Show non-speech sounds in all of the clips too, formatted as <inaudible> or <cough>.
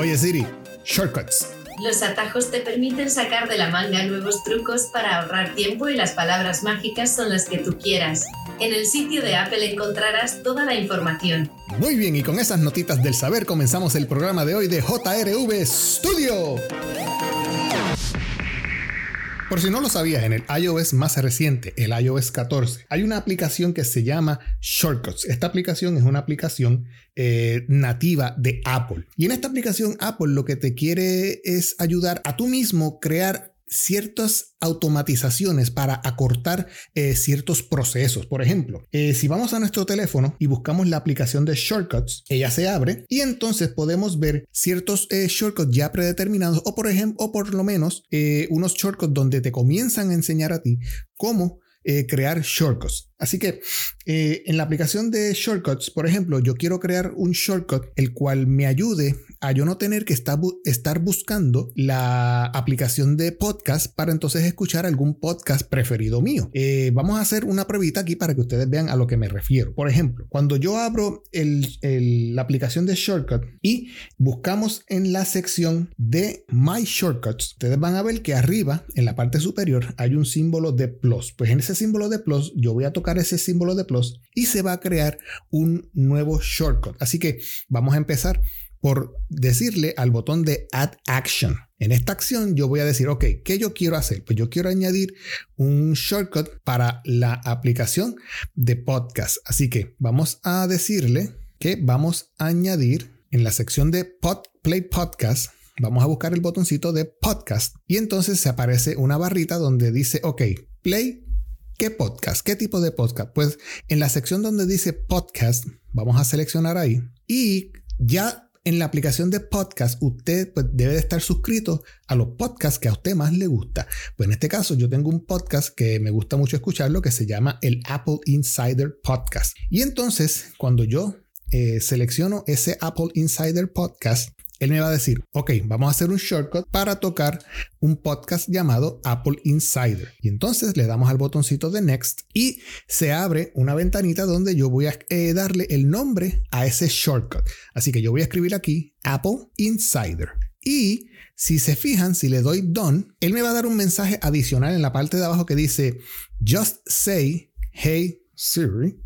Oye Siri, shortcuts. Los atajos te permiten sacar de la manga nuevos trucos para ahorrar tiempo y las palabras mágicas son las que tú quieras. En el sitio de Apple encontrarás toda la información. Muy bien, y con esas notitas del saber comenzamos el programa de hoy de JRV Studio. Por si no lo sabías, en el iOS más reciente, el iOS 14, hay una aplicación que se llama Shortcuts. Esta aplicación es una aplicación eh, nativa de Apple. Y en esta aplicación Apple lo que te quiere es ayudar a tú mismo crear ciertas automatizaciones para acortar eh, ciertos procesos. Por ejemplo, eh, si vamos a nuestro teléfono y buscamos la aplicación de shortcuts, ella se abre y entonces podemos ver ciertos eh, shortcuts ya predeterminados o por ejemplo, o por lo menos unos shortcuts donde te comienzan a enseñar a ti cómo crear shortcuts. Así que eh, en la aplicación de shortcuts, por ejemplo, yo quiero crear un shortcut el cual me ayude a yo no tener que estar, buscando la aplicación de podcast para entonces escuchar algún podcast preferido mío. Eh, vamos a hacer una pruebita aquí para que ustedes vean a lo que me refiero. Por ejemplo, cuando yo abro la aplicación de shortcut y buscamos en la sección de My Shortcuts, ustedes van a ver que arriba, en la parte superior, hay un símbolo de plus. Pues en ese símbolo de plus yo voy a tocar ese símbolo de plus y se va a crear un nuevo shortcut. Así que vamos a empezar por decirle al botón de Add Action. En esta acción yo voy a decir, ok, ¿qué yo quiero hacer? Pues yo quiero añadir un shortcut para la aplicación de podcast. Así que vamos a decirle que vamos a añadir en la sección de Pod, Play Podcast, vamos a buscar el botoncito de podcast y entonces se aparece una barrita donde dice, ok, play ¿Qué podcast? ¿Qué tipo de podcast? Pues en la sección donde dice podcast, vamos a seleccionar ahí y ya en la aplicación de podcast usted pues, debe de estar suscrito a los podcasts que a usted más le gusta. Pues en este caso yo tengo un podcast que me gusta mucho escucharlo que se llama el Apple Insider Podcast. Y entonces cuando yo eh, selecciono ese Apple Insider Podcast, él me va a decir, ok, vamos a hacer un shortcut para tocar un podcast llamado Apple Insider. Y entonces le damos al botoncito de Next y se abre una ventanita donde yo voy a eh, darle el nombre a ese shortcut. Así que yo voy a escribir aquí Apple Insider. Y si se fijan, si le doy Done, él me va a dar un mensaje adicional en la parte de abajo que dice, Just say, hey Siri,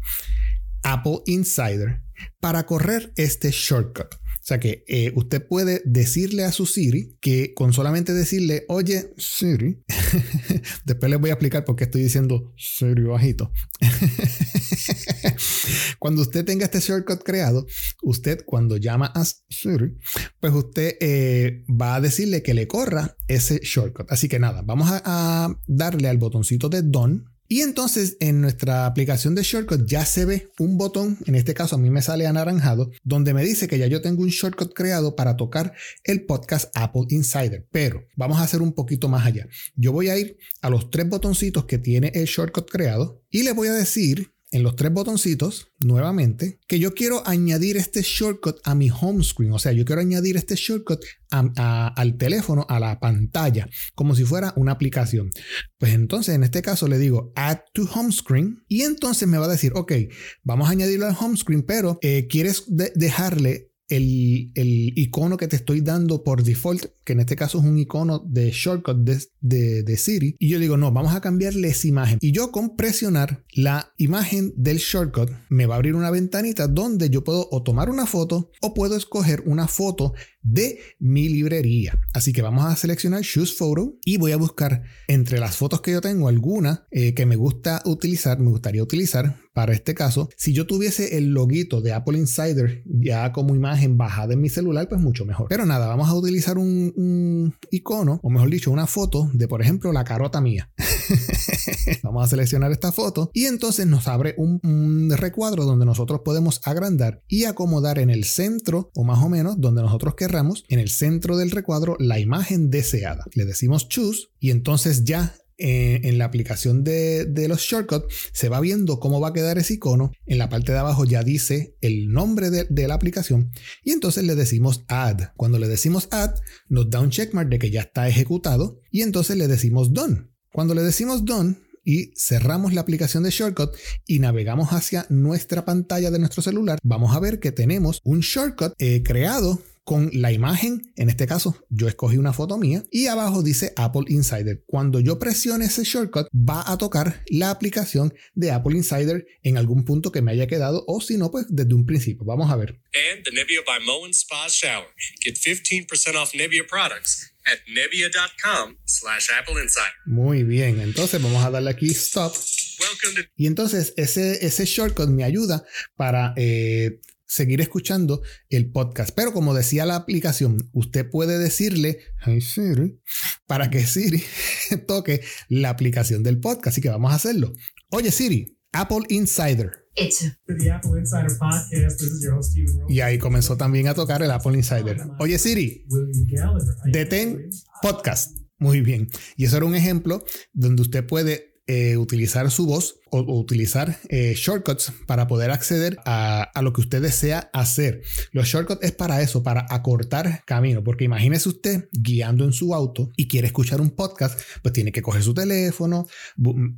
Apple Insider, para correr este shortcut. O sea que eh, usted puede decirle a su Siri que con solamente decirle, oye Siri, <laughs> después les voy a explicar por qué estoy diciendo Siri bajito. <laughs> cuando usted tenga este shortcut creado, usted cuando llama a Siri, pues usted eh, va a decirle que le corra ese shortcut. Así que nada, vamos a, a darle al botoncito de Done y entonces en nuestra aplicación de shortcut ya se ve un botón, en este caso a mí me sale anaranjado, donde me dice que ya yo tengo un shortcut creado para tocar el podcast Apple Insider. Pero vamos a hacer un poquito más allá. Yo voy a ir a los tres botoncitos que tiene el shortcut creado y le voy a decir en los tres botoncitos, nuevamente, que yo quiero añadir este shortcut a mi home screen. O sea, yo quiero añadir este shortcut al teléfono, a la pantalla, como si fuera una aplicación. Pues entonces, en este caso, le digo add to home screen y entonces me va a decir, ok, vamos a añadirlo al home screen, pero eh, quieres dejarle el, icono que te estoy dando por default, que en este caso es un icono de shortcut de, de, Siri, y yo digo, no, vamos a cambiarle esa imagen. Y yo con presionar la imagen del shortcut me va a abrir una ventanita donde yo puedo o tomar una foto o puedo escoger una foto de mi librería. Así que vamos a seleccionar Choose Photo y voy a buscar entre las fotos que yo tengo alguna eh, que me gusta utilizar, me gustaría utilizar para este caso. Si yo tuviese el loguito de Apple Insider ya como imagen bajada en mi celular, pues mucho mejor. Pero nada, vamos a utilizar un, icono, o mejor dicho, una foto de, por ejemplo, la carota mía. <laughs> vamos a seleccionar esta foto y entonces nos abre un, recuadro donde nosotros podemos agrandar y acomodar en el centro o más o menos donde nosotros queramos en el centro del recuadro la imagen deseada. Le decimos choose y entonces ya eh, en la aplicación de, los shortcuts se va viendo cómo va a quedar ese icono. En la parte de abajo ya dice el nombre de, de, la aplicación y entonces le decimos add. Cuando le decimos add, nos da un checkmark de que ya está ejecutado y entonces le decimos done. Cuando le decimos done, y cerramos la aplicación de Shortcut y navegamos hacia nuestra pantalla de nuestro celular, vamos a ver que tenemos un shortcut eh, creado con la imagen. En este caso, yo escogí una foto mía y abajo dice Apple Insider. Cuando yo presione ese shortcut, va a tocar la aplicación de Apple Insider en algún punto que me haya quedado o si no, pues desde un principio. Vamos a ver. And the Nebia by Moen Spa Shower. Get 15% off Nebia products at nebia.com slash Apple Insider. Muy bien, entonces vamos a darle aquí stop. Welcome to Y entonces ese, ese shortcut me ayuda para eh, seguir escuchando el podcast. Pero como decía la aplicación, usted puede decirle "Hey Siri", para que Siri <laughs> toque la aplicación del podcast. Así que vamos a hacerlo. Oye Siri, Apple Insider. Hecho. to the Apple Insider Podcast. This is your host, Stephen Rowe. Y ahí comenzó también a tocar el Apple Insider. Oye Siri, detén podcast. Muy bien. Y eso era un ejemplo donde usted puede eh, utilizar su voz o, utilizar eh, shortcuts para poder acceder a, a lo que usted desea hacer. Los shortcuts es para eso, para acortar camino. Porque imagínese usted guiando en su auto y quiere escuchar un podcast, pues tiene que coger su teléfono,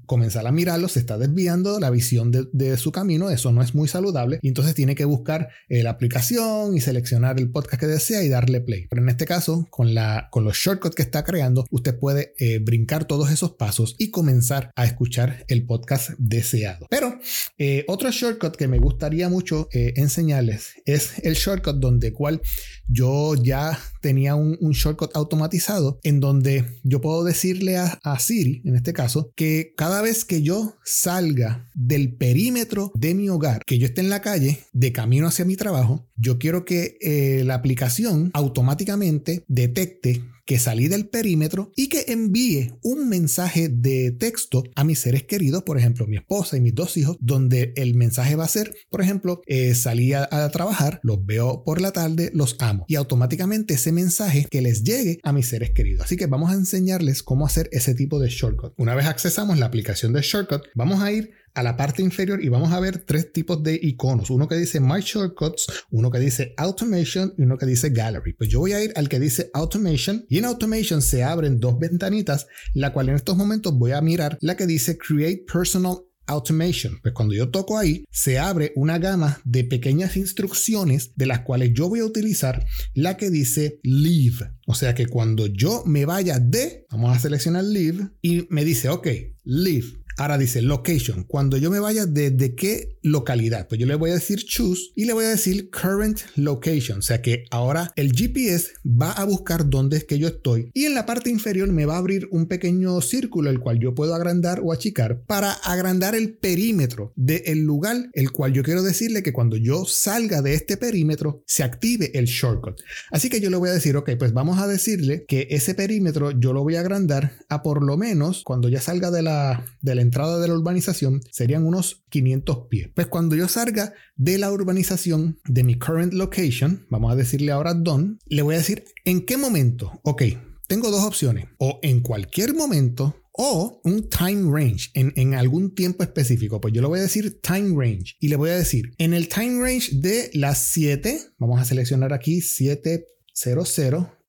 comenzar a mirarlo, se está desviando la visión de, de su camino. Eso no es muy saludable. Y entonces tiene que buscar eh, la aplicación y seleccionar el podcast que desea y darle play. Pero en este caso, con, la, con los shortcuts que está creando, usted puede eh, brincar todos esos pasos y comenzar a escuchar el podcast deseado. Pero eh, otro shortcut que me gustaría mucho eh, enseñarles es el shortcut donde cual yo ya tenía un, shortcut automatizado en donde yo puedo decirle a, a Siri, en este caso, que cada vez que yo salga del perímetro de mi hogar, que yo esté en la calle de camino hacia mi trabajo, yo quiero que eh, la aplicación automáticamente detecte que salí del perímetro y que envíe un mensaje de texto a mis seres queridos, por ejemplo, mi esposa y mis dos hijos, donde el mensaje va a ser, por ejemplo, eh, salí a, a trabajar, los veo por la tarde, los amo. Y automáticamente ese mensaje que les llegue a mis seres queridos. Así que vamos a enseñarles cómo hacer ese tipo de shortcut. Una vez accesamos la aplicación de shortcut, vamos a ir a la parte inferior y vamos a ver tres tipos de iconos. Uno que dice My Shortcuts, uno que dice Automation y uno que dice Gallery. Pues yo voy a ir al que dice Automation y en Automation se abren dos ventanitas, la cual en estos momentos voy a mirar la que dice Create Personal Automation. Pues cuando yo toco ahí, se abre una gama de pequeñas instrucciones de las cuales yo voy a utilizar la que dice Leave. O sea que cuando yo me vaya de, vamos a seleccionar Leave y me dice, ok, Leave. Ahora dice location. Cuando yo me vaya desde qué localidad, pues yo le voy a decir choose y le voy a decir current location. O sea que ahora el GPS va a buscar dónde es que yo estoy y en la parte inferior me va a abrir un pequeño círculo el cual yo puedo agrandar o achicar para agrandar el perímetro del lugar el cual yo quiero decirle que cuando yo salga de este perímetro se active el shortcut. Así que yo le voy a decir, ok, pues vamos a decirle que ese perímetro yo lo voy a agrandar a por lo menos cuando ya salga de la, de la entrada de la urbanización serían unos 500 pies. Pues cuando yo salga de la urbanización de mi current location, vamos a decirle ahora done, le voy a decir en qué momento. Ok, tengo dos opciones. O en cualquier momento o un time range en, en, algún tiempo específico. Pues yo le voy a decir time range y le voy a decir en el time range de las 7, vamos a seleccionar aquí 700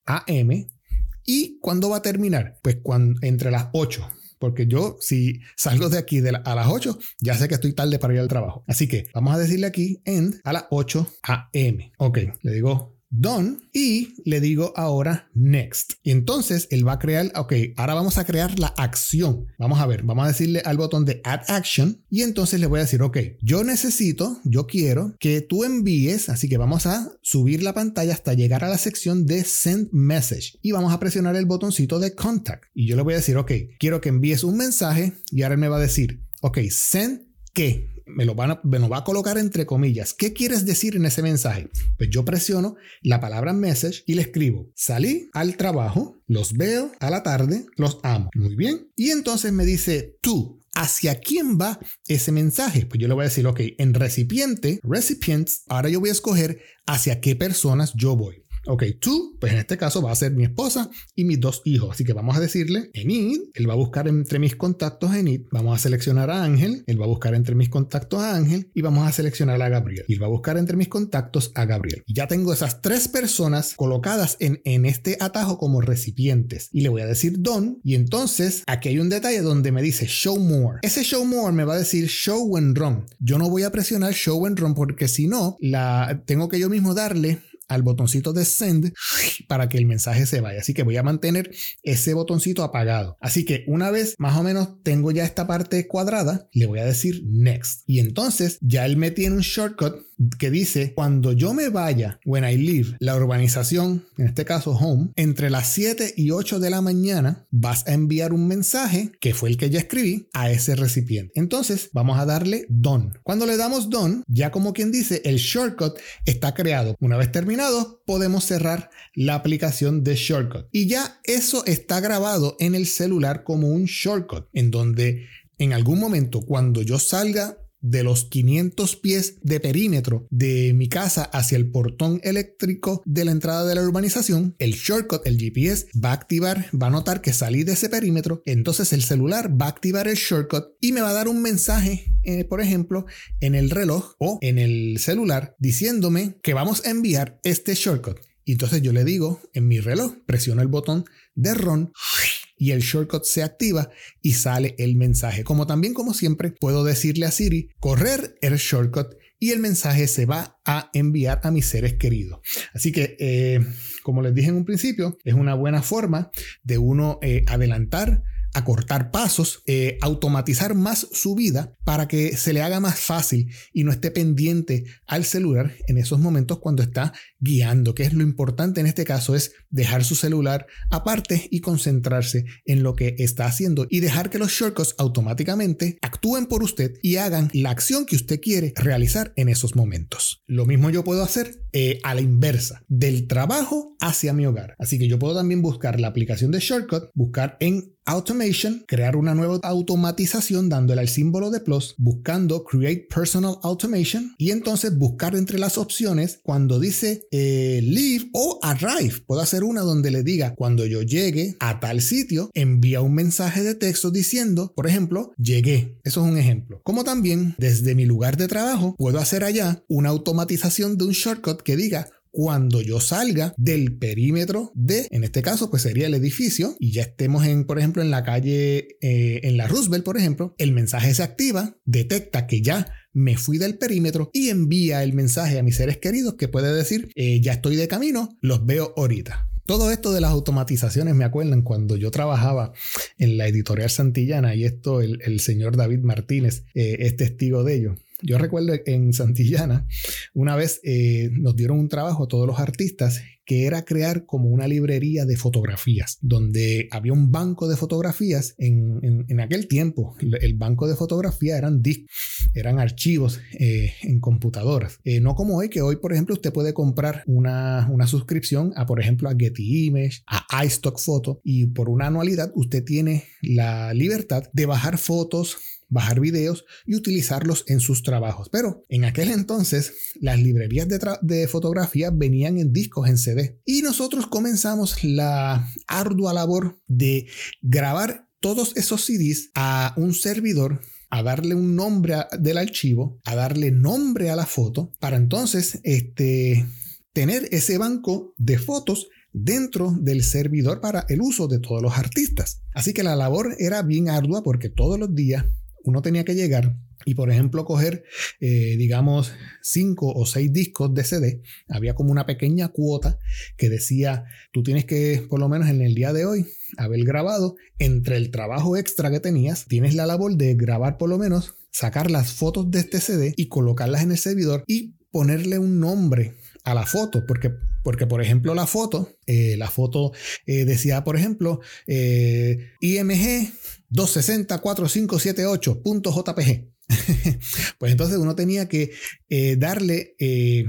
AM. ¿Y cuándo va a terminar? Pues cuando, entre las 8. Porque yo, si salgo de aquí a las 8, ya sé que estoy tarde para ir al trabajo. Así que vamos a decirle aquí end a las 8 a.m. Ok, le digo done y le digo ahora next. Y entonces él va a crear, ok, ahora vamos a crear la acción. Vamos a ver, vamos a decirle al botón de add action y entonces le voy a decir, ok, yo necesito, yo quiero que tú envíes, así que vamos a subir la pantalla hasta llegar a la sección de send message y vamos a presionar el botoncito de contact. Y yo le voy a decir, ok, quiero que envíes un mensaje y ahora él me va a decir, ok, send qué? Me lo, van me lo va a colocar entre comillas. ¿Qué quieres decir en ese mensaje? Pues yo presiono la palabra message y le escribo, salí al trabajo, los veo a la tarde, los amo. Muy bien. Y entonces me dice, tú, ¿hacia quién va ese mensaje? Pues yo le voy a decir, ok, en recipiente, recipients, ahora yo voy a escoger hacia qué personas yo voy. Ok, tú, pues en este caso va a ser mi esposa y mis dos hijos. Así que vamos a decirle en id, él va a buscar entre mis contactos en id, vamos a seleccionar a Ángel, él va a buscar entre mis contactos a Ángel y vamos a seleccionar a Gabriel. Y él va a buscar entre mis contactos a Gabriel. Ya tengo esas tres personas colocadas en, en este atajo como recipientes. Y le voy a decir don. Y entonces aquí hay un detalle donde me dice show more. Ese show more me va a decir show when run. Yo no voy a presionar show when run porque si no, la, tengo que yo mismo darle al botoncito de send para que el mensaje se vaya. Así que voy a mantener ese botoncito apagado. Así que una vez más o menos tengo ya esta parte cuadrada, le voy a decir next. Y entonces ya él me tiene un shortcut que dice cuando yo me vaya, when I leave, la urbanización, en este caso home, entre las 7 y 8 de la mañana vas a enviar un mensaje que fue el que ya escribí a ese recipiente. Entonces vamos a darle done. Cuando le damos done, ya como quien dice, el shortcut está creado. Una vez terminado, podemos cerrar la aplicación de shortcut. Y ya eso está grabado en el celular como un shortcut, en donde en algún momento cuando yo salga de los 500 pies de perímetro de mi casa hacia el portón eléctrico de la entrada de la urbanización, el shortcut, el GPS, va a activar, va a notar que salí de ese perímetro, entonces el celular va a activar el shortcut y me va a dar un mensaje, eh, por ejemplo, en el reloj o en el celular diciéndome que vamos a enviar este shortcut. Y entonces yo le digo en mi reloj, presiono el botón de run y el shortcut se activa y sale el mensaje. Como también, como siempre, puedo decirle a Siri correr el shortcut y el mensaje se va a enviar a mis seres queridos. Así que, eh, como les dije en un principio, es una buena forma de uno eh, adelantar acortar pasos, eh, automatizar más su vida para que se le haga más fácil y no esté pendiente al celular en esos momentos cuando está guiando, que es lo importante en este caso es dejar su celular aparte y concentrarse en lo que está haciendo y dejar que los shortcuts automáticamente actúen por usted y hagan la acción que usted quiere realizar en esos momentos. Lo mismo yo puedo hacer eh, a la inversa, del trabajo hacia mi hogar. Así que yo puedo también buscar la aplicación de shortcut, buscar en Automation, crear una nueva automatización dándole al símbolo de plus, buscando Create Personal Automation y entonces buscar entre las opciones cuando dice eh, Leave o Arrive. Puedo hacer una donde le diga cuando yo llegue a tal sitio, envía un mensaje de texto diciendo, por ejemplo, llegué. Eso es un ejemplo. Como también desde mi lugar de trabajo puedo hacer allá una automatización de un shortcut que diga cuando yo salga del perímetro de, en este caso, pues sería el edificio y ya estemos en, por ejemplo, en la calle, eh, en la Roosevelt, por ejemplo, el mensaje se activa, detecta que ya me fui del perímetro y envía el mensaje a mis seres queridos que puede decir, eh, ya estoy de camino, los veo ahorita. Todo esto de las automatizaciones me acuerdan cuando yo trabajaba en la editorial Santillana y esto el, señor David Martínez eh, es testigo de ello. Yo recuerdo en Santillana, una vez eh, nos dieron un trabajo a todos los artistas que era crear como una librería de fotografías, donde había un banco de fotografías en, aquel tiempo. El banco de fotografía eran discos, eran archivos eh, en computadoras. Eh, no como hoy, que hoy, por ejemplo, usted puede comprar una, una suscripción a, por ejemplo, a Getty Image, a iStock Photo, y por una anualidad usted tiene la libertad de bajar fotos bajar videos y utilizarlos en sus trabajos. Pero en aquel entonces las librerías de, fotografía venían en discos en CD y nosotros comenzamos la ardua labor de grabar todos esos CDs a un servidor a darle un nombre del archivo, a darle nombre a la foto, para entonces este, tener ese banco de fotos dentro del servidor para el uso de todos los artistas. Así que la labor era bien ardua porque todos los días uno tenía que llegar y, por ejemplo, coger, eh, digamos, cinco o seis discos de CD. Había como una pequeña cuota que decía, tú tienes que, por lo menos en el día de hoy, haber grabado entre el trabajo extra que tenías, tienes la labor de grabar por lo menos, sacar las fotos de este CD y colocarlas en el servidor y ponerle un nombre a la foto, porque, porque por ejemplo la foto, eh, la foto eh, decía, por ejemplo, IMG 2604578.jpg. <laughs> pues entonces uno tenía que eh, darle, eh,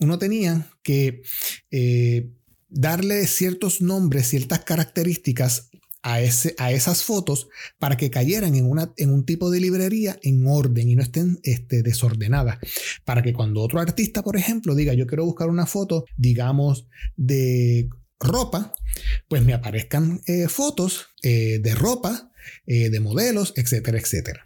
uno tenía que eh, darle ciertos nombres, ciertas características a, ese, a esas fotos para que cayeran en, una, en un tipo de librería en orden y no estén este, desordenadas. Para que cuando otro artista, por ejemplo, diga yo quiero buscar una foto, digamos, de ropa, pues me aparezcan eh, fotos eh, de ropa, eh, de modelos, etcétera, etcétera.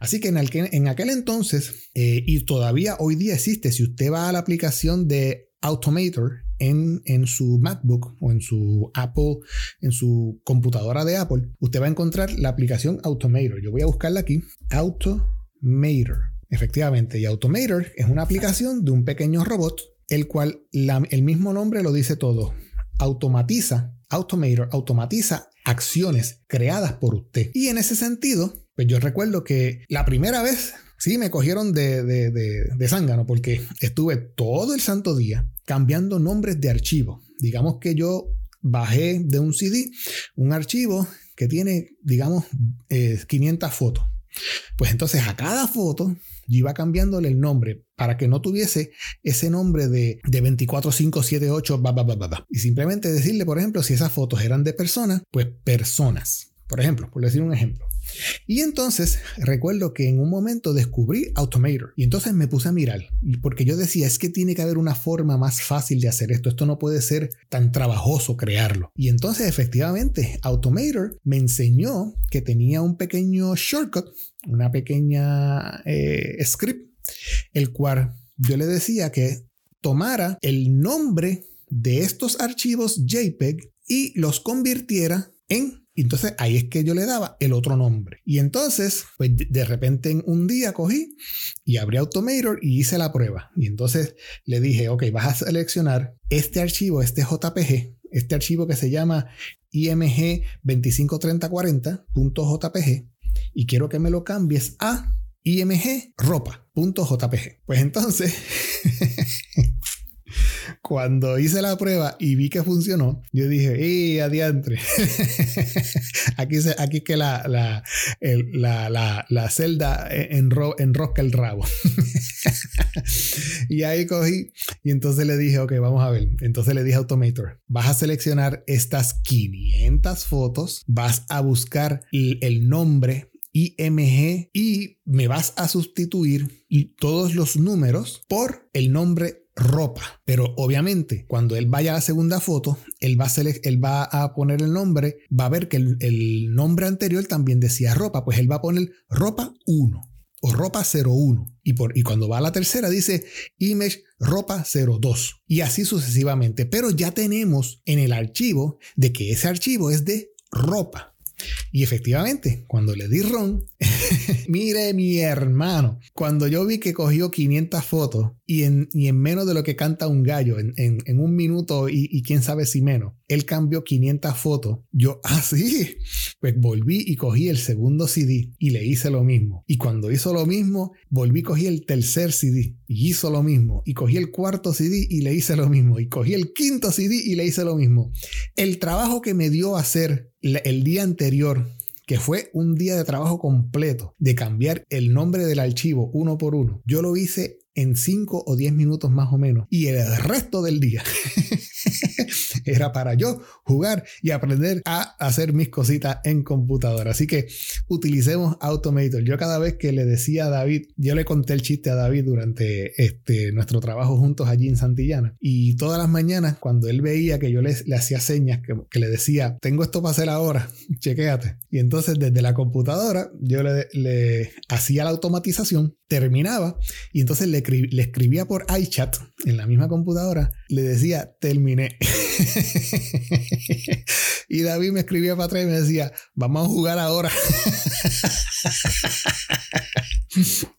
Así que en, en aquel entonces, y todavía hoy día existe, si usted va a la aplicación de Automator en, su MacBook o en su Apple, en su computadora de Apple, usted va a encontrar la aplicación Automator. Yo voy a buscarla aquí, Automator. Efectivamente, y Automator es una aplicación de un pequeño robot el cual la- el mismo nombre lo dice todo. Automatiza, Automator, automatiza acciones creadas por usted. Y en ese sentido, pues yo recuerdo que la primera vez sí me cogieron de, de, de, de zángano porque estuve todo el santo día cambiando nombres de archivo. Digamos que yo bajé de un CD un archivo que tiene, digamos, eh, 500 fotos. Pues entonces a cada foto yo iba cambiándole el nombre para que no tuviese ese nombre de, de 24578, ba, ba, ba, ba, ba. Y simplemente decirle, por ejemplo, si esas fotos eran de personas, pues personas. Por ejemplo, por decir un ejemplo. Y entonces recuerdo que en un momento descubrí Automator y entonces me puse a mirar porque yo decía es que tiene que haber una forma más fácil de hacer esto, esto no puede ser tan trabajoso crearlo. Y entonces efectivamente Automator me enseñó que tenía un pequeño shortcut, una pequeña eh, script, el cual yo le decía que tomara el nombre de estos archivos JPEG y los convirtiera en entonces ahí es que yo le daba el otro nombre. Y entonces, pues de repente en un día cogí y abrí Automator y hice la prueba. Y entonces le dije, ok, vas a seleccionar este archivo, este JPG, este archivo que se llama IMG 253040.jpg y quiero que me lo cambies a IMG ropa.jpg. Pues entonces... <laughs> Cuando hice la prueba y vi que funcionó, yo dije, ¡eh, adiantre! <laughs> aquí, se, aquí que la, la, el, la, la, la celda enro, enrosca el rabo. <laughs> y ahí cogí y entonces le dije, ok, vamos a ver. Entonces le dije a Automator, vas a seleccionar estas 500 fotos, vas a buscar el, el nombre IMG y me vas a sustituir todos los números por el nombre ropa. Pero obviamente, cuando él vaya a la segunda foto, él va a, poner el nombre, va a ver que el, nombre anterior también decía ropa, pues él va a poner ropa 1 o ropa 01. Y, y cuando va a la tercera dice image ropa 02. Y así sucesivamente. Pero ya tenemos en el archivo de que ese archivo es de ropa. Y efectivamente, cuando le di ron, <laughs> mire mi hermano, cuando yo vi que cogió 500 fotos y en, y en menos de lo que canta un gallo, en, en, un minuto y, y, quién sabe si menos, él cambió 500 fotos, yo así, <laughs> ah, pues volví y cogí el segundo CD y le hice lo mismo. Y cuando hizo lo mismo, volví y cogí el tercer CD y hizo lo mismo. Y cogí el cuarto CD y le hice lo mismo. Y cogí el quinto CD y le hice lo mismo. El trabajo que me dio hacer el día anterior, que fue un día de trabajo completo, de cambiar el nombre del archivo uno por uno, yo lo hice en 5 o 10 minutos más o menos. Y el resto del día <laughs> era para yo jugar y aprender a hacer mis cositas en computadora. Así que utilicemos Automator. Yo cada vez que le decía a David, yo le conté el chiste a David durante este, nuestro trabajo juntos allí en Santillana. Y todas las mañanas, cuando él veía que yo le, le hacía señas, que, que, le decía, tengo esto para hacer ahora, <laughs> chequéate. Y entonces desde la computadora yo le, le hacía la automatización, terminaba y entonces le, le escribía por iChat en la misma computadora, le decía, terminé. <laughs> y David me escribía para atrás y me decía, vamos a jugar ahora. <laughs>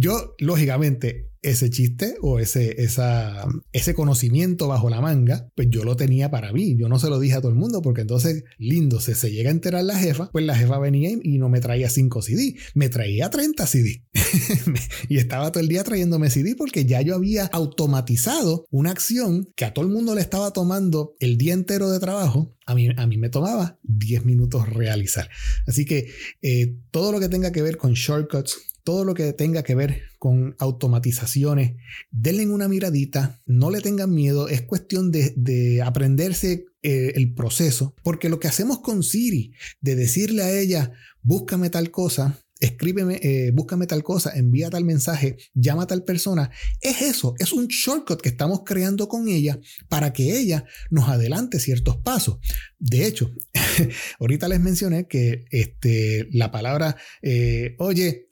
Yo, lógicamente, ese chiste o ese, esa, ese conocimiento bajo la manga, pues yo lo tenía para mí. Yo no se lo dije a todo el mundo porque entonces, lindo, se, se llega a enterar la jefa, pues la jefa venía y no me traía 5 CD, me traía 30 CD. <laughs> y estaba todo el día trayéndome CD porque ya yo había automatizado una acción que a todo el mundo le estaba tomando el día entero de trabajo. A mí, a mí me tomaba 10 minutos realizar. Así que eh, todo lo que tenga que ver con shortcuts, todo lo que tenga que ver con automatizaciones, denle una miradita, no le tengan miedo, es cuestión de, de aprenderse eh, el proceso, porque lo que hacemos con Siri, de decirle a ella, búscame tal cosa, escríbeme, eh, búscame tal cosa, envía tal mensaje, llama a tal persona. Es eso, es un shortcut que estamos creando con ella para que ella nos adelante ciertos pasos. De hecho, <laughs> ahorita les mencioné que este, la palabra, eh, oye,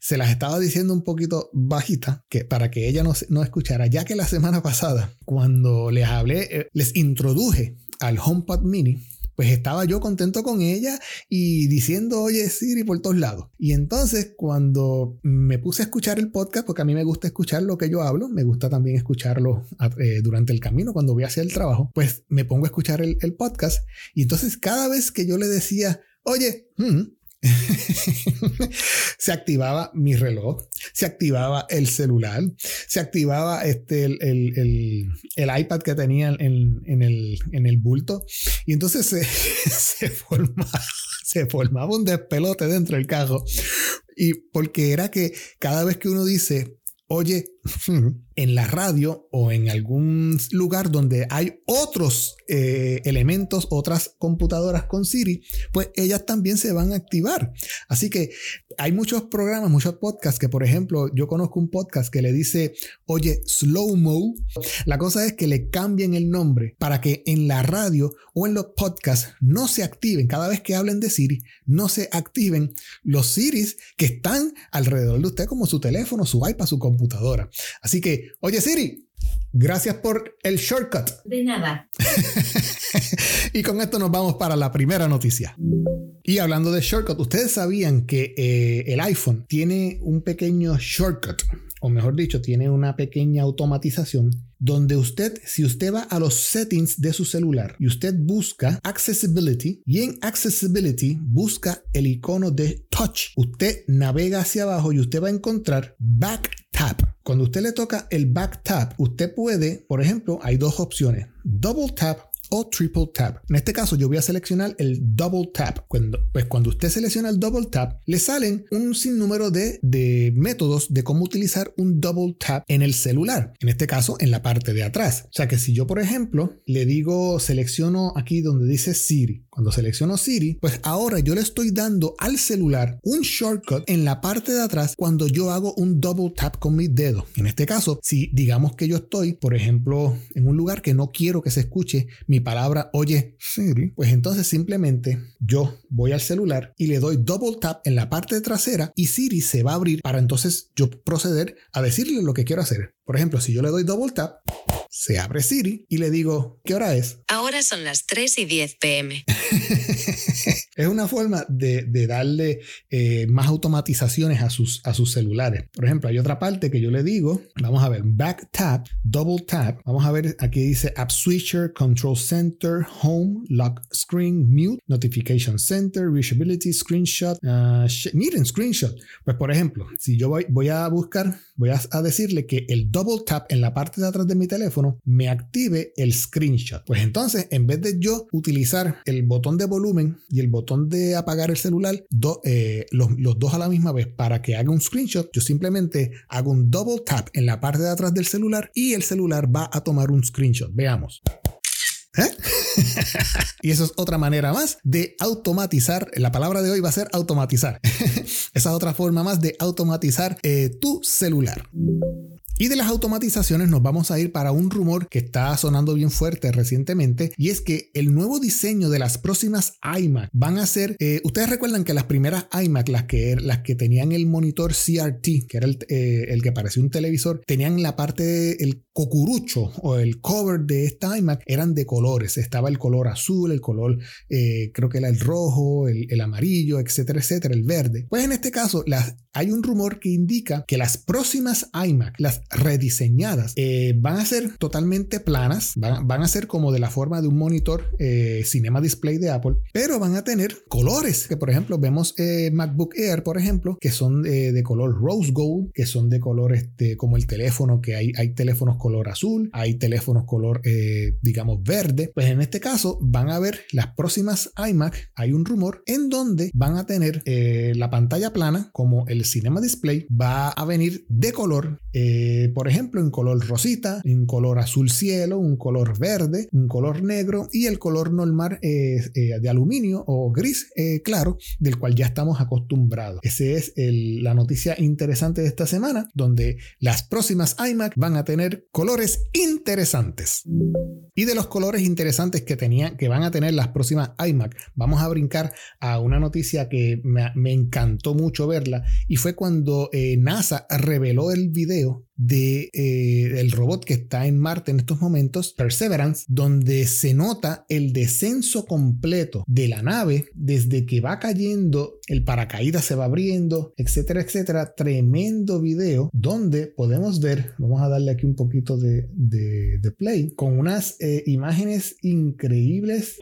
se las estaba diciendo un poquito bajita que, para que ella no, no escuchara, ya que la semana pasada, cuando les hablé, eh, les introduje al HomePod Mini, pues estaba yo contento con ella y diciendo, oye Siri por todos lados. Y entonces cuando me puse a escuchar el podcast, porque a mí me gusta escuchar lo que yo hablo, me gusta también escucharlo eh, durante el camino cuando voy hacia el trabajo, pues me pongo a escuchar el, podcast y entonces cada vez que yo le decía, oye, hmm", <laughs> se activaba mi reloj, se activaba el celular, se activaba este, el, iPad que tenía en, el, bulto y entonces se, <laughs> se, formaba, se formaba un despelote dentro del carro. Y porque era que cada vez que uno dice, oye, <laughs> en la radio o en algún lugar donde hay otros eh, elementos, otras computadoras con Siri, pues ellas también se van a activar. Así que hay muchos programas, muchos podcasts que, por ejemplo, yo conozco un podcast que le dice, oye, slow mo. La cosa es que le cambien el nombre para que en la radio o en los podcasts no se activen, cada vez que hablen de Siri, no se activen los Siris que están alrededor de usted, como su teléfono, su iPad, su computadora. Así que, oye Siri, gracias por el shortcut. De nada. <laughs> y con esto nos vamos para la primera noticia. Y hablando de shortcut, ustedes sabían que eh, el iPhone tiene un pequeño shortcut, o mejor dicho, tiene una pequeña automatización donde usted, si usted va a los settings de su celular y usted busca Accessibility y en Accessibility busca el icono de Touch, usted navega hacia abajo y usted va a encontrar Back Tap. Cuando usted le toca el Back Tap, usted puede, por ejemplo, hay dos opciones, Double Tap o triple tap. En este caso yo voy a seleccionar el double tap. Cuando, pues cuando usted selecciona el double tap, le salen un sinnúmero de, de métodos de cómo utilizar un double tap en el celular. En este caso en la parte de atrás. O sea que si yo por ejemplo le digo selecciono aquí donde dice Siri. Cuando selecciono Siri, pues ahora yo le estoy dando al celular un shortcut en la parte de atrás cuando yo hago un double tap con mi dedo. En este caso, si digamos que yo estoy, por ejemplo, en un lugar que no quiero que se escuche mi palabra oye Siri, pues entonces simplemente yo voy al celular y le doy double tap en la parte trasera y Siri se va a abrir para entonces yo proceder a decirle lo que quiero hacer. Por ejemplo, si yo le doy double tap, se abre Siri y le digo, ¿qué hora es? Ahora son las 3 y 10 pm. <laughs> es una forma de, darle eh, más automatizaciones a sus, a sus celulares. Por ejemplo, hay otra parte que yo le digo, vamos a ver, back tap, double tap. Vamos a ver, aquí dice App Switcher, Control Center, Home, Lock Screen, Mute, Notification Center, Reachability, Screenshot. Uh, miren, Screenshot. Pues por ejemplo, si yo voy, voy a buscar, voy a decirle que el double tap en la parte de atrás de mi teléfono, me active el screenshot. Pues entonces, en vez de yo utilizar el botón de volumen y el botón de apagar el celular, eh, los, dos a la misma vez para que haga un screenshot, yo simplemente hago un double tap en la parte de atrás del celular y el celular va a tomar un screenshot. Veamos. ¿Eh? <laughs> y eso es otra manera más de automatizar. La palabra de hoy va a ser automatizar. <laughs> Esa es otra forma más de automatizar eh, tu celular. Y de las automatizaciones nos vamos a ir para un rumor que está sonando bien fuerte recientemente y es que el nuevo diseño de las próximas iMac van a ser, eh, ustedes recuerdan que las primeras iMac, las que, las que tenían el monitor CRT, que era el, eh, el que parecía un televisor, tenían la parte, el cocurucho o el cover de esta iMac eran de colores, estaba el color azul, el color, eh, creo que era el rojo, el, el, amarillo, etcétera, etcétera, el verde. Pues en este caso las, hay un rumor que indica que las próximas iMac, las rediseñadas eh, van a ser totalmente planas, van, a ser como de la forma de un monitor eh, Cinema Display de Apple, pero van a tener colores, que por ejemplo vemos eh, MacBook Air, por ejemplo, que son de color rose gold, que son de color este, como el teléfono, que hay, hay teléfonos color azul, hay teléfonos color, digamos, verde. Pues en este caso van a ver las próximas iMac, hay un rumor en donde van a tener la pantalla plana, como el Cinema Display, va a venir de color. Eh, por ejemplo, en color rosita, en color azul cielo, un color verde, un color negro y el color normal eh, eh, de aluminio o gris claro, del cual ya estamos acostumbrados. Esa es la noticia interesante de esta semana, donde las próximas iMac van a tener colores interesantes. Y de los colores interesantes que, tenían, que van a tener las próximas iMac, vamos a brincar a una noticia que me, me encantó mucho verla y fue cuando NASA reveló el video de eh, el robot que está en Marte en estos momentos, Perseverance, donde se nota el descenso completo de la nave desde que va cayendo, el paracaídas se va abriendo, etcétera, etcétera. Tremendo video donde podemos ver, vamos a darle aquí un poquito de, play, con unas eh, imágenes increíbles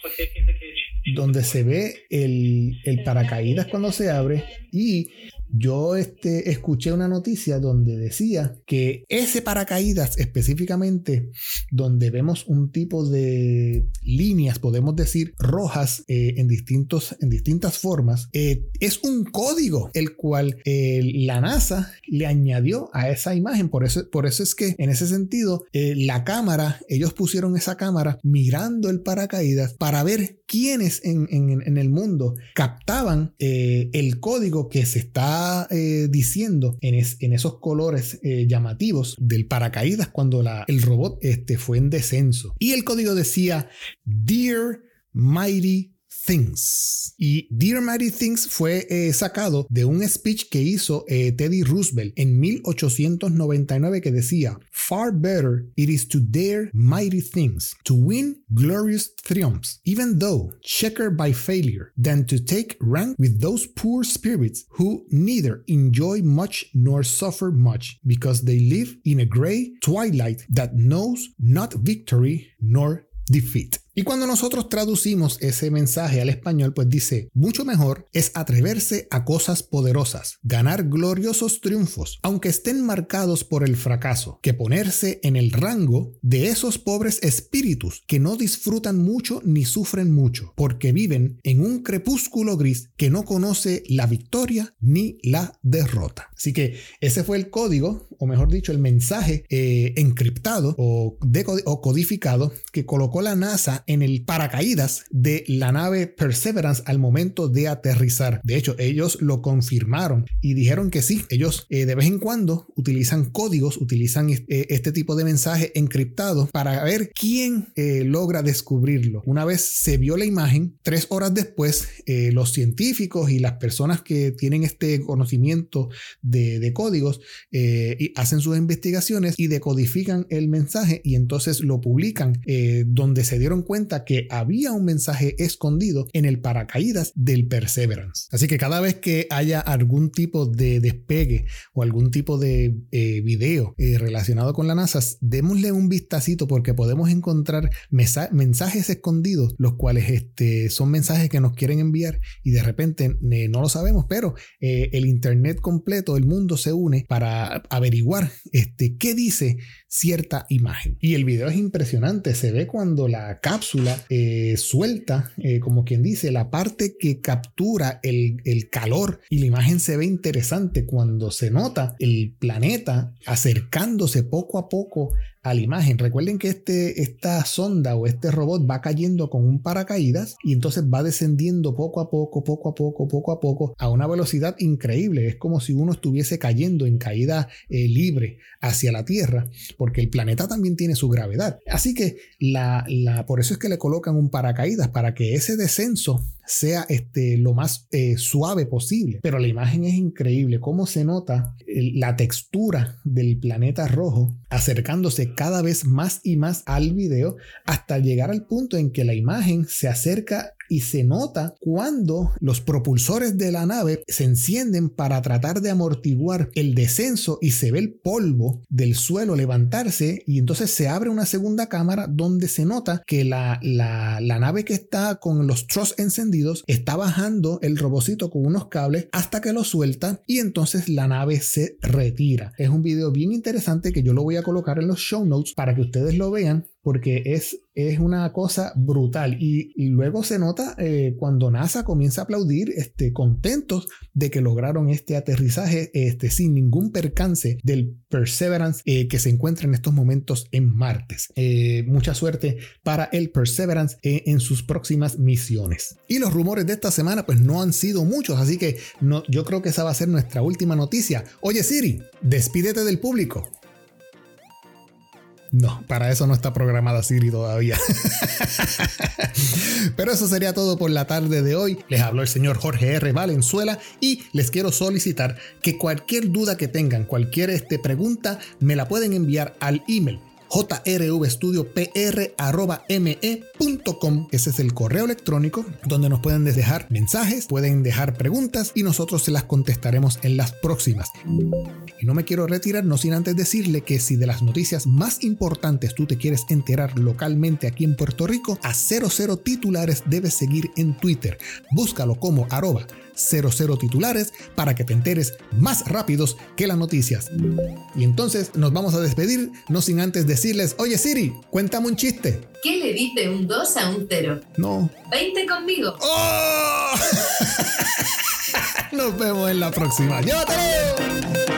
donde se ve el, el paracaídas cuando se abre y yo este, escuché una noticia donde decía que ese paracaídas específicamente, donde vemos un tipo de líneas, podemos decir rojas eh, en, distintos, en distintas formas, eh, es un código el cual eh, la NASA le añadió a esa imagen. Por eso, por eso es que en ese sentido, la cámara, ellos pusieron esa cámara mirando el paracaídas para ver quiénes en, en el mundo captaban el código que se está eh, diciendo en, esos colores eh, llamativos del paracaídas cuando el robot este, fue en descenso. Y el código decía, Dear Mighty Things. Y Dear Mighty Things fue eh, sacado de un speech que hizo eh, Teddy Roosevelt en 1899 que decía, Far better it is to dare mighty things, to win glorious triumphs, even though checkered by failure, than to take rank with those poor spirits who neither enjoy much nor suffer much, because they live in a gray twilight that knows not victory nor defeat. Y cuando nosotros traducimos ese mensaje al español, pues dice, mucho mejor es atreverse a cosas poderosas, ganar gloriosos triunfos, aunque estén marcados por el fracaso, que ponerse en el rango de esos pobres espíritus que no disfrutan mucho ni sufren mucho, porque viven en un crepúsculo gris que no conoce la victoria ni la derrota. Así que ese fue el código, o mejor dicho, el mensaje eh, encriptado o, o codificado que colocó la NASA en el paracaídas de la nave Perseverance al momento de aterrizar. De hecho, ellos lo confirmaron y dijeron que sí, ellos eh, de vez en cuando utilizan códigos, utilizan eh, este tipo de mensaje encriptado para ver quién eh, logra descubrirlo. Una vez se vio la imagen, tres horas después, los científicos y las personas que tienen este conocimiento de, de códigos y hacen sus investigaciones y decodifican el mensaje y entonces lo publican donde se dieron cuenta que había un mensaje escondido en el paracaídas del Perseverance. Así que cada vez que haya algún tipo de despegue o algún tipo de eh, video eh, relacionado con la NASA, démosle un vistacito porque podemos encontrar mensajes escondidos, los cuales este, son mensajes que nos quieren enviar y de repente eh, no lo sabemos, pero el Internet completo, el mundo se une para averiguar este, qué dice cierta imagen. Y el video es impresionante, se ve cuando la cápsula eh, suelta, eh, como quien dice, la parte que captura el, el calor y la imagen se ve interesante cuando se nota el planeta acercándose poco a poco a la imagen. Recuerden que este, esta sonda o este robot va cayendo con un paracaídas y entonces va descendiendo poco a poco, poco a poco, poco a poco, a una velocidad increíble. Es como si uno estuviese cayendo en caída eh, libre hacia la Tierra, porque el planeta también tiene su gravedad. Así que la, la, por eso es que le colocan un paracaídas, para que ese descenso sea este, lo más eh, suave posible. Pero la imagen es increíble, cómo se nota la textura del planeta rojo acercándose cada vez más y más al video hasta llegar al punto en que la imagen se acerca y se nota cuando los propulsores de la nave se encienden para tratar de amortiguar el descenso y se ve el polvo del suelo levantarse y entonces se abre una segunda cámara donde se nota que la, la, nave que está con los truss encendidos está bajando el robocito con unos cables hasta que lo suelta y entonces la nave se retira. Es un video bien interesante que yo lo voy a colocar en los show notes para que ustedes lo vean porque es, es una cosa brutal. Y, luego se nota eh, cuando NASA comienza a aplaudir, este, contentos de que lograron este aterrizaje este, sin ningún percance del Perseverance eh, que se encuentra en estos momentos en Martes. Eh, mucha suerte para el Perseverance en sus próximas misiones. Y los rumores de esta semana pues no han sido muchos, así que no, yo creo que esa va a ser nuestra última noticia. Oye Siri, despídete del público. No, para eso no está programada Siri todavía. <laughs> Pero eso sería todo por la tarde de hoy. Les habló el señor Jorge R. Valenzuela y les quiero solicitar que cualquier duda que tengan, cualquier este, pregunta, me la pueden enviar al email jrvstudiopr.me.com. Ese es el correo electrónico donde nos pueden dejar mensajes, pueden dejar preguntas y nosotros se las contestaremos en las próximas. Y no me quiero retirar no sin antes decirle que si de las noticias más importantes tú te quieres enterar localmente aquí en Puerto Rico, a 00 titulares debes seguir en Twitter. Búscalo como arroba 00 titulares para que te enteres más rápidos que las noticias. Y entonces nos vamos a despedir, no sin antes decirles, oye Siri, cuéntame un chiste. ¿Qué le dice un 2 a un 0? No. 20 conmigo. ¡Oh! <laughs> Nos vemos en la próxima. ¡Llévatelo!